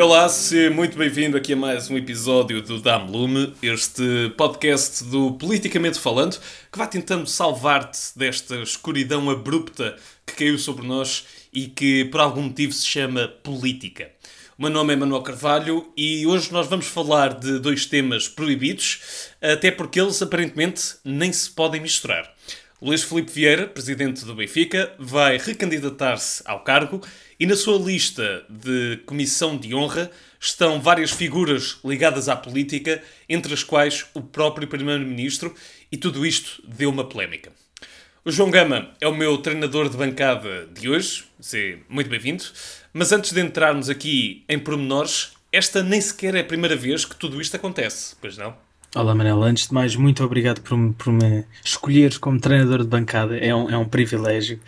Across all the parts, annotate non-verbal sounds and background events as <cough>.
Olá, seja muito bem-vindo aqui a mais um episódio do Dam Lume, este podcast do Politicamente Falando, que vai tentando salvar-te desta escuridão abrupta que caiu sobre nós e que por algum motivo se chama política. O meu nome é Manuel Carvalho e hoje nós vamos falar de dois temas proibidos, até porque eles aparentemente nem se podem misturar. Luís Filipe Vieira, presidente do Benfica, vai recandidatar-se ao cargo e na sua lista de comissão de honra estão várias figuras ligadas à política, entre as quais o próprio Primeiro-Ministro, e tudo isto deu uma polémica. O João Gama é o meu treinador de bancada de hoje, seja muito bem-vindo, mas antes de entrarmos aqui em pormenores, esta nem sequer é a primeira vez que tudo isto acontece, pois não? Olá Manela, antes de mais, muito obrigado por, por me escolheres como treinador de bancada, é um, é um privilégio.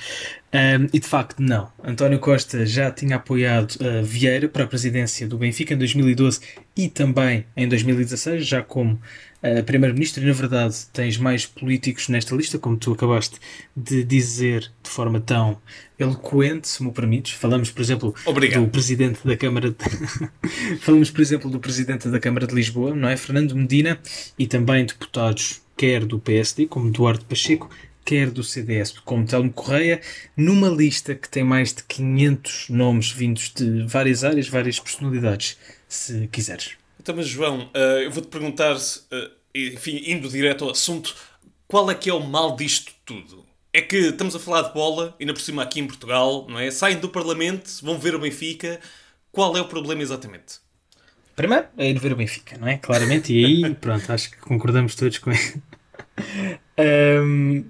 Um, e de facto, não. António Costa já tinha apoiado uh, Vieira para a presidência do Benfica em 2012 e também em 2016, já como uh, primeiro-ministro. E na verdade, tens mais políticos nesta lista, como tu acabaste de dizer de forma tão eloquente, se me permites. Falamos, por exemplo, Obrigado. do presidente da Câmara. De... <laughs> Falamos, por exemplo, do presidente da Câmara de Lisboa, não é? Fernando Medina, e também deputados quer do PSD, como Eduardo Pacheco, quer do CDS, como Telmo Correia, numa lista que tem mais de 500 nomes vindos de várias áreas, várias personalidades, se quiseres. Então, mas João, uh, eu vou-te perguntar, uh, enfim, indo direto ao assunto, qual é que é o mal disto tudo? É que estamos a falar de bola, ainda por cima aqui em Portugal, não é? Saem do Parlamento, vão ver o Benfica. Qual é o problema exatamente? Primeiro é ir ver o Benfica, não é? Claramente, e aí, <laughs> pronto, acho que concordamos todos com isso. Um,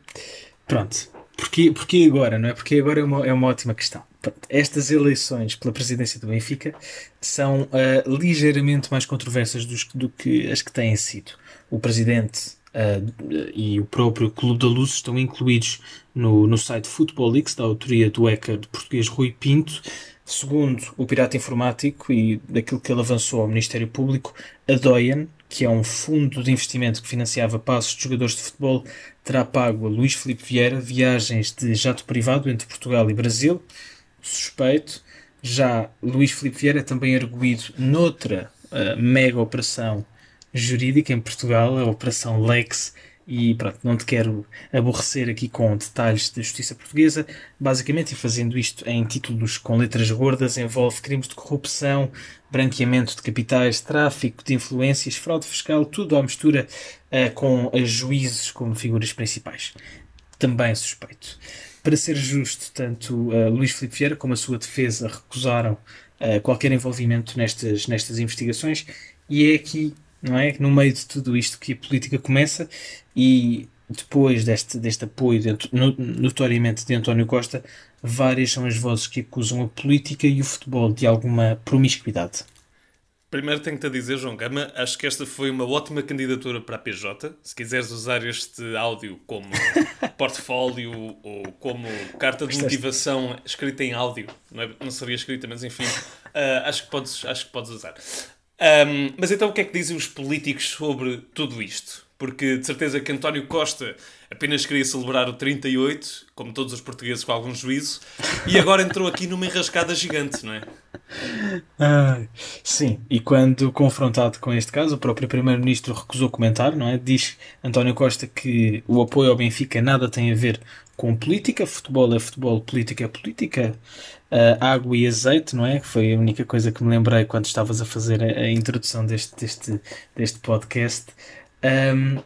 pronto, porque, porque agora, não é? Porque agora é uma, é uma ótima questão. Estas eleições pela presidência do Benfica são uh, ligeiramente mais controversas do, do, que as que têm sido. O presidente uh, e o próprio Clube da Luz estão incluídos no, no site Football Leaks, da autoria do hacker de português Rui Pinto. Segundo o pirata informático e daquilo que ele avançou ao Ministério Público, a Doyen, que é um fundo de investimento que financiava passos de jogadores de futebol, terá pago a Luís Filipe Vieira viagens de jato privado entre Portugal e Brasil. Suspeito. Já Luís Filipe Vieira é também arguído noutra uh, mega operação jurídica em Portugal, a Operação Lex, e pronto, não te quero aborrecer aqui com detalhes da justiça portuguesa. Basicamente, e fazendo isto em títulos com letras gordas, envolve crimes de corrupção, branqueamento de capitais, tráfico de influências, fraude fiscal, tudo à mistura uh, com juízes como figuras principais. Também suspeito. Para ser justo, tanto uh, Luís Filipe Vieira como a sua defesa recusaram uh, qualquer envolvimento nestas, nestas investigações, e é aqui não é? No meio de tudo isto que a política começa e depois deste, deste apoio de, notoriamente de António Costa, várias são as vozes que acusam a política e o futebol de alguma promiscuidade. Primeiro tenho-te a dizer, João Gama, acho que esta foi uma ótima candidatura para a PJ. Se quiseres usar este áudio como <laughs> portfólio ou como carta de motivação escrita em áudio, não, é, não seria escrita, mas enfim, uh, acho, que podes, acho que podes usar. Um, mas então o que é que dizem os políticos sobre tudo isto? Porque de certeza que António Costa apenas queria celebrar o 38, como todos os portugueses com algum juízo, e agora entrou aqui numa enrascada gigante, não é? Ah, sim, e quando confrontado com este caso, o próprio Primeiro-Ministro recusou comentar, não é? Diz António Costa que o apoio ao Benfica nada tem a ver com política, futebol é futebol, política é política, uh, água e azeite, não é? Que foi a única coisa que me lembrei quando estavas a fazer a, a introdução deste, deste, deste podcast. Um,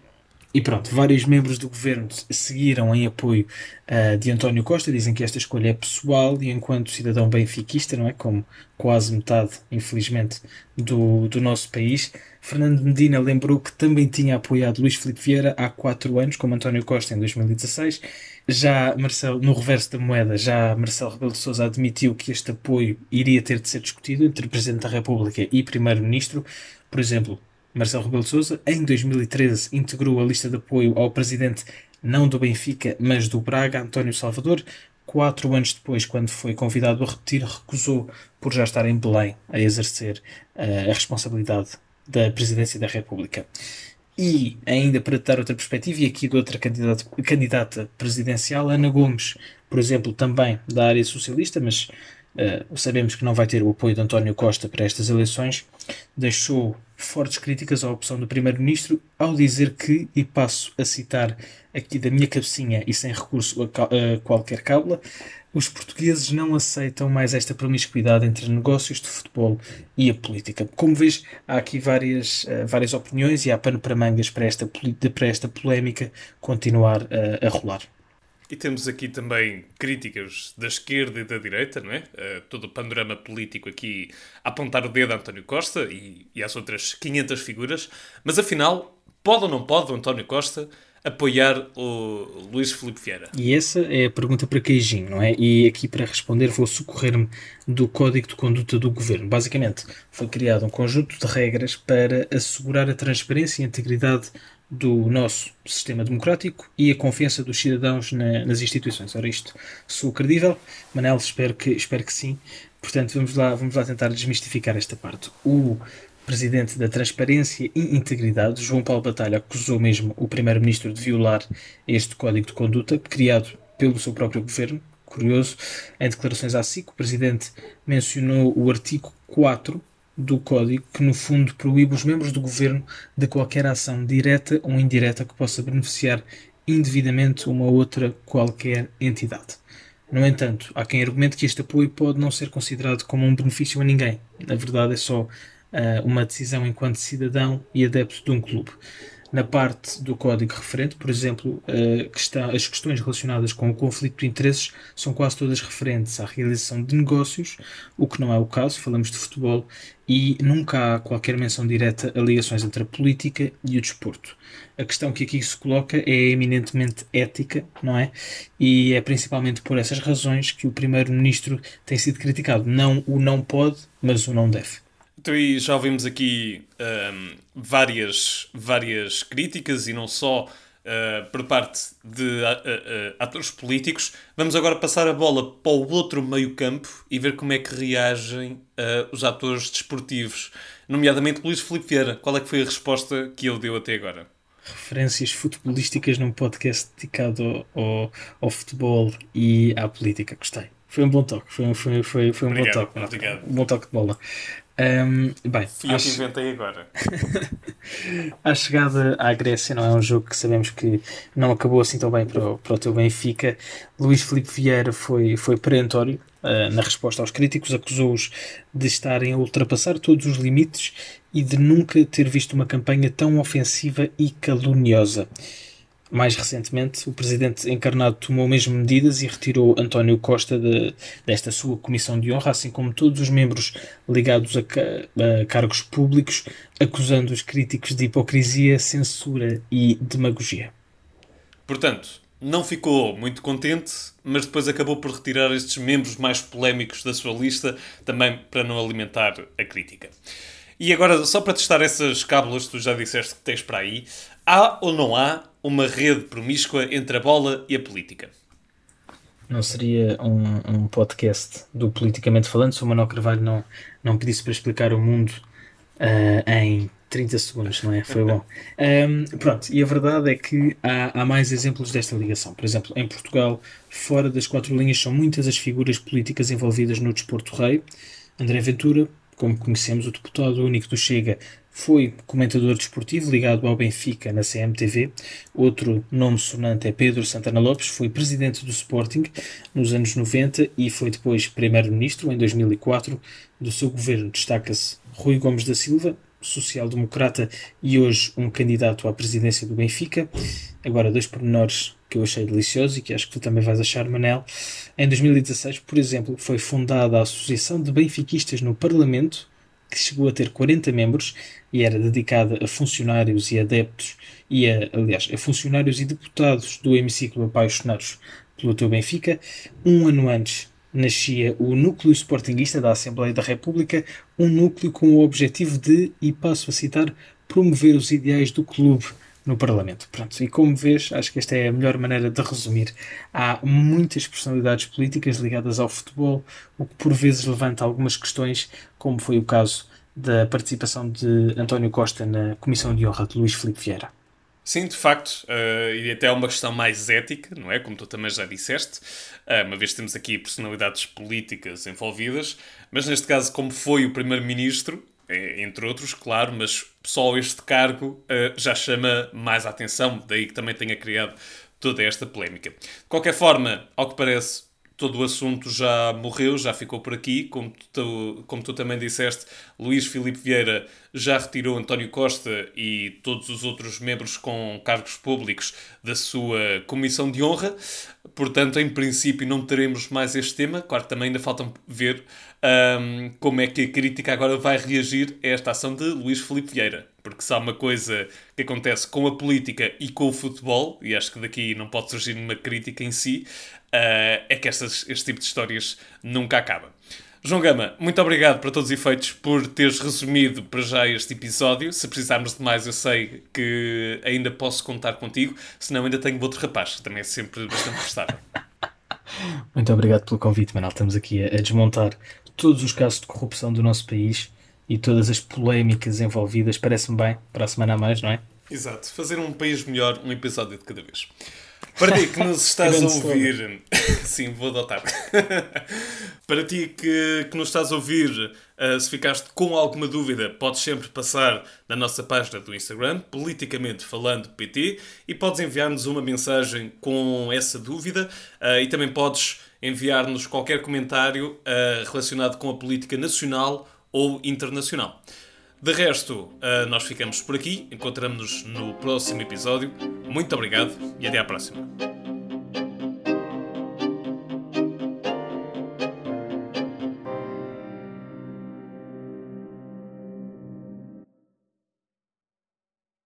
e pronto, vários membros do governo seguiram em apoio uh, de António Costa, dizem que esta escolha é pessoal e enquanto cidadão benfiquista, não é? Como quase metade, infelizmente, do, do nosso país, Fernando Medina lembrou que também tinha apoiado Luís Filipe Vieira há quatro anos, como António Costa em 2016. Já Marcelo, no reverso da moeda, já Marcelo Rebelo de Sousa admitiu que este apoio iria ter de ser discutido entre Presidente da República e Primeiro-Ministro. Por exemplo, Marcelo Rebelo de Sousa, em 2013, integrou a lista de apoio ao Presidente não do Benfica, mas do Braga, António Salvador. Quatro anos depois, quando foi convidado a repetir, recusou por já estar em Belém a exercer uh, a responsabilidade da Presidência da República. E, ainda para dar outra perspectiva, e aqui de outra candidata, candidata presidencial, Ana Gomes, por exemplo, também da área socialista, mas uh, sabemos que não vai ter o apoio de António Costa para estas eleições, deixou fortes críticas à opção do Primeiro-Ministro ao dizer que, e passo a citar aqui da minha cabecinha e sem recurso a, a qualquer cábula, os portugueses não aceitam mais esta promiscuidade entre negócios de futebol e a política. Como vês, há aqui várias, uh, várias opiniões e há pano para mangas para esta, para esta polémica continuar uh, a rolar. E temos aqui também críticas da esquerda e da direita, não é? Uh, todo o panorama político aqui a apontar o dedo a António Costa e, e às outras 500 figuras. Mas afinal, pode ou não pode o António Costa apoiar o Luís Filipe Vieira? E essa é a pergunta para Queijinho, não é? E aqui para responder vou socorrer-me do Código de Conduta do Governo. Basicamente, foi criado um conjunto de regras para assegurar a transparência e a integridade do nosso sistema democrático e a confiança dos cidadãos na, nas instituições. Ora, isto sou credível, Manel, espero que, espero que sim. Portanto, vamos lá, vamos lá tentar desmistificar esta parte. O presidente da Transparência e Integridade, João Paulo Batalha, acusou mesmo o primeiro-ministro de violar este código de conduta criado pelo seu próprio governo. Curioso, em declarações à SIC, o presidente mencionou o artigo 4 do Código, que no fundo proíbe os membros do Governo de qualquer ação direta ou indireta que possa beneficiar indevidamente uma outra qualquer entidade. No entanto, há quem argumente que este apoio pode não ser considerado como um benefício a ninguém. Na verdade, é só uh, uma decisão enquanto cidadão e adepto de um clube na parte do código referente, por exemplo, as questões relacionadas com o conflito de interesses são quase todas referentes à realização de negócios, o que não é o caso, falamos de futebol, e nunca há qualquer menção direta a ligações entre a política e o desporto. A questão que aqui se coloca é eminentemente ética, não é? E é principalmente por essas razões que o primeiro-ministro tem sido criticado. Não o não pode, mas o não deve. Então, e já ouvimos aqui um, várias, várias críticas e não só uh, por parte de uh, uh, atores políticos. Vamos agora passar a bola para o outro meio-campo e ver como é que reagem os atores desportivos, nomeadamente Luís Filipe Vieira. Qual é que foi a resposta que ele deu até agora? Referências futebolísticas num podcast dedicado ao, ao, ao futebol e à política. Gostei. Foi um bom toque. Foi, foi, foi, foi um obrigado, bom toque. Obrigado. Um bom toque de bola. Um, bem, Fui eu que inventei agora. <laughs> a chegada à Grécia não é um jogo que sabemos que não acabou assim tão bem para o, para o teu Benfica. Luís Filipe Vieira foi, foi perentório uh, na resposta aos críticos, acusou-os de estarem a ultrapassar todos os limites e de nunca ter visto uma campanha tão ofensiva e caluniosa. Mais recentemente, o presidente encarnado tomou mesmo medidas e retirou António Costa de, desta sua comissão de honra, assim como todos os membros ligados a, a cargos públicos, acusando os críticos de hipocrisia, censura e demagogia. Portanto, não ficou muito contente, mas depois acabou por retirar estes membros mais polémicos da sua lista, também para não alimentar a crítica. E agora, só para testar essas cábulas que tu já disseste que tens para aí, há ou não há uma rede promíscua entre a bola e a política. Não seria um, um podcast do Politicamente Falando se o Manuel Carvalho não, não pedisse para explicar o mundo uh, em 30 segundos, não é? Foi bom. <laughs> Um, pronto, e a verdade é que há, há mais exemplos desta ligação. Por exemplo, em Portugal, fora das quatro linhas, são muitas as figuras políticas envolvidas no desporto rei. André Ventura, como conhecemos, o deputado único do Chega foi comentador desportivo ligado ao Benfica na CMTV. Outro nome sonante é Pedro Santana Lopes, foi presidente do Sporting nos anos 90 e foi depois primeiro-ministro em 2004 do seu governo. Destaca-se Rui Gomes da Silva, social-democrata e hoje um candidato à presidência do Benfica. Agora, dois pormenores que eu achei deliciosos e que acho que tu também vais achar, Manel. Em 2016, por exemplo, foi fundada a Associação de Benfiquistas no Parlamento que chegou a ter 40 membros e era dedicada a funcionários e adeptos e a, aliás, a funcionários e deputados do hemiciclo apaixonados pelo teu Benfica. Um ano antes nascia o Núcleo Sportingista da Assembleia da República, um núcleo com o objetivo de, e passo a citar, promover os ideais do clube no Parlamento. Pronto, e como vês, acho que esta é a melhor maneira de resumir. Há muitas personalidades políticas ligadas ao futebol, o que por vezes levanta algumas questões, como foi o caso da participação de António Costa na Comissão de Honra de Luís Filipe Vieira. Sim, de facto, uh, e até é uma questão mais ética, não é? Como tu também já disseste, uh, uma vez temos aqui personalidades políticas envolvidas, mas neste caso, como foi o Primeiro-Ministro, é, entre outros, claro, mas só este cargo uh, já chama mais a atenção, daí que também tenha criado toda esta polémica. De qualquer forma, ao que parece, todo o assunto já morreu, já ficou por aqui. Como tu, como tu também disseste, Luís Filipe Vieira já retirou António Costa e todos os outros membros com cargos públicos da sua comissão de honra. Portanto, em princípio, não teremos mais este tema. Claro também ainda falta ver um, como é que a crítica agora vai reagir a esta ação de Luís Filipe Vieira. Porque se há uma coisa que acontece com a política e com o futebol, e acho que daqui não pode surgir uma crítica em si, é que estas, este tipo de histórias nunca acaba. João Gama, muito obrigado para todos os efeitos por teres resumido para já este episódio. Se precisarmos de mais, eu sei que ainda posso contar contigo, senão ainda tenho outro rapaz, que também é sempre bastante prestável. <laughs> Muito obrigado pelo convite, Manal. Estamos aqui a, a desmontar todos os casos de corrupção do nosso país e todas as polémicas envolvidas. Parece-me bem, para a semana a mais, não é? Exato. Fazer um país melhor, um episódio de cada vez. Para ti que nos <laughs> estás a ouvir, <laughs> sim, vou adotar. <laughs> Para ti que, que nos estás a ouvir, uh, se ficaste com alguma dúvida, podes sempre passar na nossa página do Instagram, politicamente falando PT, e podes enviar-nos uma mensagem com essa dúvida uh, e também podes enviar-nos qualquer comentário uh, relacionado com a política nacional ou internacional. De resto, uh, nós ficamos por aqui. Encontramos-nos no próximo episódio. Muito obrigado e até à próxima.